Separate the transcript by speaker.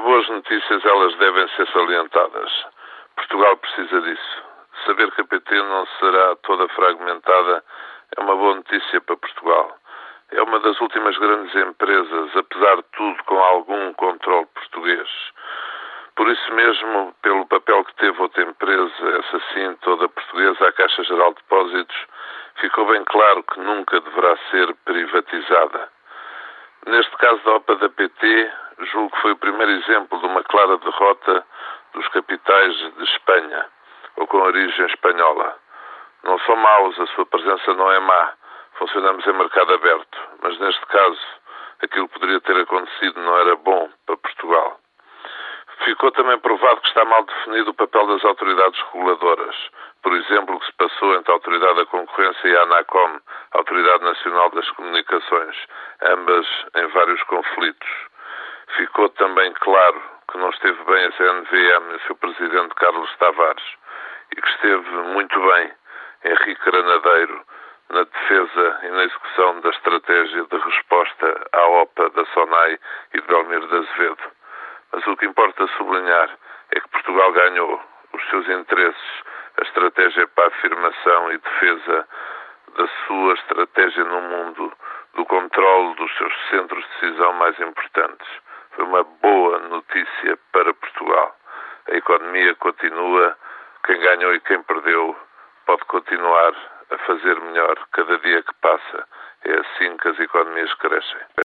Speaker 1: Há boas notícias, elas devem ser salientadas. Portugal precisa disso. Saber que a PT não será toda fragmentada é uma boa notícia para Portugal. É uma das últimas grandes empresas, apesar de tudo, com algum controle português. Por isso mesmo, pelo papel que teve outra empresa, essa sim toda portuguesa, a Caixa Geral de Depósitos, ficou bem claro que nunca deverá ser privatizada. Neste caso da OPA da PT, julgo que foi o primeiro exemplo de uma clara derrota dos capitais de Espanha, ou com origem espanhola. Não são maus, a sua presença não é má. Funcionamos em mercado aberto, mas neste caso, aquilo que poderia ter acontecido não era bom para Portugal. Ficou também provado que está mal definido o papel das autoridades reguladoras. Por exemplo, o que se passou entre a Autoridade da Concorrência e a ANACOM, a Autoridade Nacional das Comunicações, ambas em vários conflitos. Ficou também claro que não esteve bem a CNVM e o seu presidente Carlos Tavares e que esteve muito bem Henrique Granadeiro na defesa e na execução da estratégia de resposta à OPA da SONAI e de Belmiro de Azevedo. Mas o que importa sublinhar é que Portugal ganhou os seus interesses, a estratégia para a afirmação e defesa da sua estratégia no mundo, do controle dos seus centros de decisão mais importantes. Foi uma boa notícia para Portugal. A economia continua, quem ganhou e quem perdeu pode continuar a fazer melhor cada dia